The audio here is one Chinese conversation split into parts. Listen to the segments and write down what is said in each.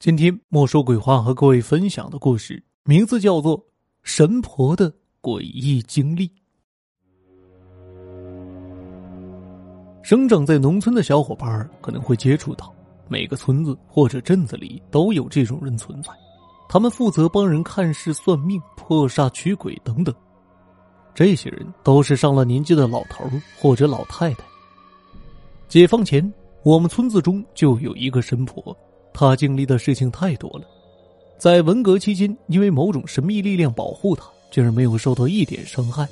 今天莫说鬼话和各位分享的故事，名字叫做《神婆的诡异经历》。生长在农村的小伙伴可能会接触到，每个村子或者镇子里都有这种人存在，他们负责帮人看事、算命、破煞、驱鬼等等。这些人都是上了年纪的老头或者老太太。解放前，我们村子中就有一个神婆。他经历的事情太多了，在文革期间，因为某种神秘力量保护他，竟然没有受到一点伤害。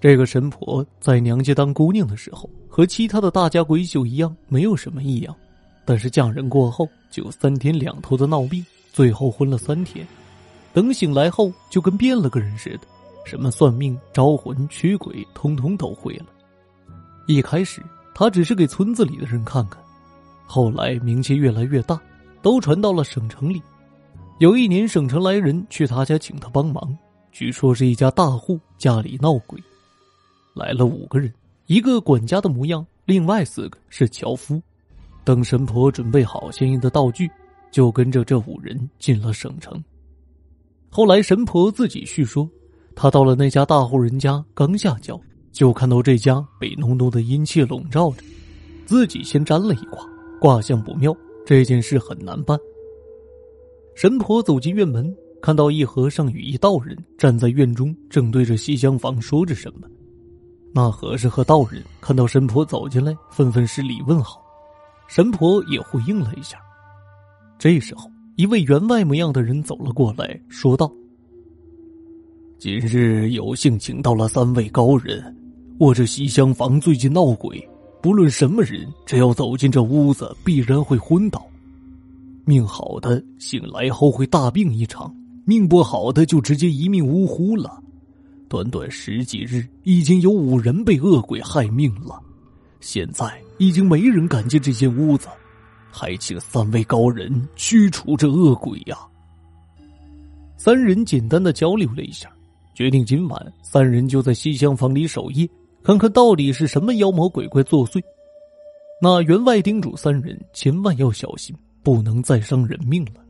这个神婆在娘家当姑娘的时候，和其他的大家闺秀一样，没有什么异样，但是嫁人过后就三天两头的闹病，最后昏了三天，等醒来后就跟变了个人似的，什么算命、招魂、驱鬼，通通都会了。一开始，他只是给村子里的人看看。后来名气越来越大，都传到了省城里。有一年，省城来人去他家请他帮忙，据说是一家大户家里闹鬼，来了五个人，一个管家的模样，另外四个是樵夫。等神婆准备好相应的道具，就跟着这五人进了省城。后来神婆自己叙说，他到了那家大户人家，刚下轿，就看到这家被浓浓的阴气笼罩着，自己先沾了一卦。卦象不妙，这件事很难办。神婆走进院门，看到一和尚与一道人站在院中，正对着西厢房说着什么。那和尚和道人看到神婆走进来，纷纷施礼问好，神婆也回应了一下。这时候，一位员外模样的人走了过来，说道：“今日有幸请到了三位高人，我这西厢房最近闹鬼。”不论什么人，只要走进这屋子，必然会昏倒。命好的醒来后会大病一场，命不好的就直接一命呜呼了。短短十几日，已经有五人被恶鬼害命了。现在已经没人敢进这间屋子，还请三位高人驱除这恶鬼呀。三人简单的交流了一下，决定今晚三人就在西厢房里守夜。看看到底是什么妖魔鬼怪作祟？那员外叮嘱三人千万要小心，不能再伤人命了。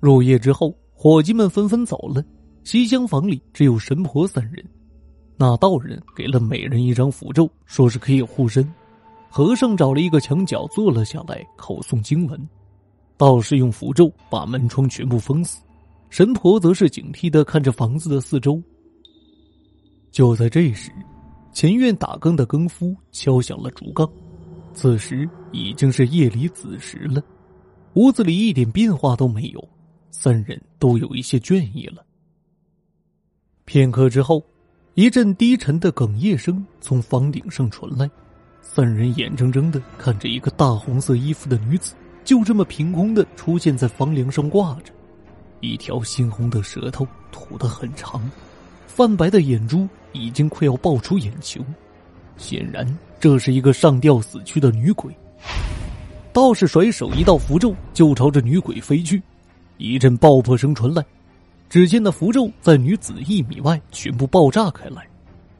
入夜之后，伙计们纷纷走了，西厢房里只有神婆三人。那道人给了每人一张符咒，说是可以护身。和尚找了一个墙角坐了下来，口诵经文。道士用符咒把门窗全部封死，神婆则是警惕的看着房子的四周。就在这时，前院打更的更夫敲响了竹杠。此时已经是夜里子时了，屋子里一点变化都没有，三人都有一些倦意了。片刻之后，一阵低沉的哽咽声从房顶上传来，三人眼睁睁的看着一个大红色衣服的女子就这么凭空的出现在房梁上挂着，一条猩红的舌头吐得很长。泛白的眼珠已经快要爆出眼球，显然这是一个上吊死去的女鬼。道士甩手一道符咒，就朝着女鬼飞去。一阵爆破声传来，只见那符咒在女子一米外全部爆炸开来，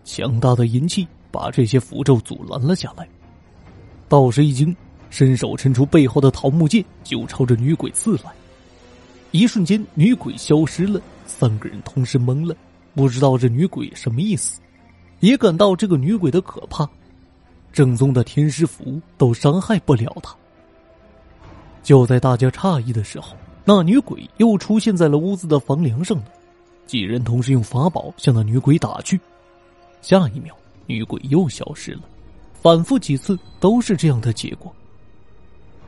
强大的阴气把这些符咒阻拦了下来。道士一惊，伸手伸出背后的桃木剑，就朝着女鬼刺来。一瞬间，女鬼消失了，三个人同时懵了。不知道这女鬼什么意思，也感到这个女鬼的可怕。正宗的天师符都伤害不了她。就在大家诧异的时候，那女鬼又出现在了屋子的房梁上了。几人同时用法宝向那女鬼打去，下一秒，女鬼又消失了。反复几次都是这样的结果。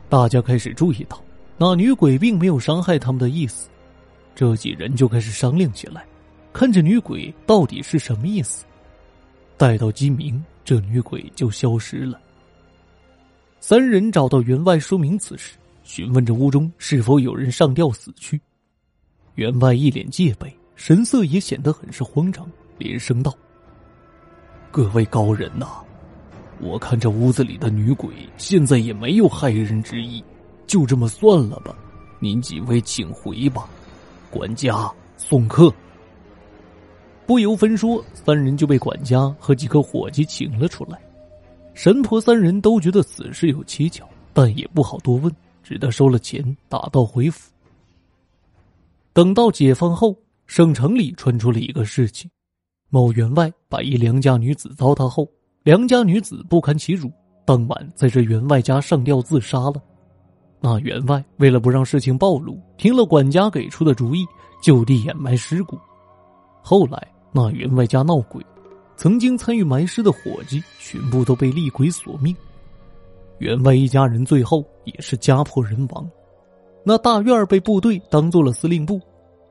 大家开始注意到，那女鬼并没有伤害他们的意思。这几人就开始商量起来。看着女鬼到底是什么意思？待到鸡鸣，这女鬼就消失了。三人找到员外说明此事，询问着屋中是否有人上吊死去。员外一脸戒备，神色也显得很是慌张，连声道：“各位高人呐，我看这屋子里的女鬼现在也没有害人之意，就这么算了吧。您几位请回吧，管家送客。”不由分说，三人就被管家和几个伙计请了出来。神婆三人都觉得此事有蹊跷，但也不好多问，只得收了钱，打道回府。等到解放后，省城里传出了一个事情：某员外把一良家女子糟蹋后，良家女子不堪其辱，当晚在这员外家上吊自杀了。那员外为了不让事情暴露，听了管家给出的主意，就地掩埋尸骨。后来那员外家闹鬼，曾经参与埋尸的伙计全部都被厉鬼索命。员外一家人最后也是家破人亡。那大院被部队当做了司令部，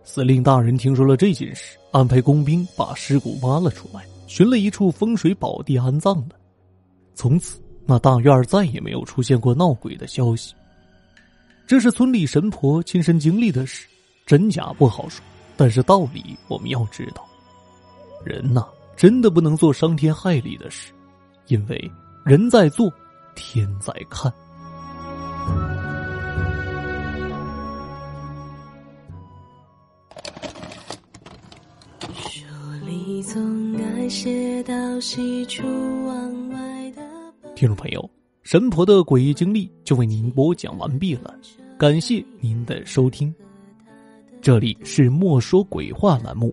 司令大人听说了这件事，安排工兵把尸骨挖了出来，寻了一处风水宝地安葬了。从此，那大院再也没有出现过闹鬼的消息。这是村里神婆亲身经历的事，真假不好说。但是道理我们要知道，人呐，真的不能做伤天害理的事，因为人在做，天在看。听众朋友。神婆的诡异经历就为您播讲完毕了，感谢您的收听。这里是莫说鬼话栏目，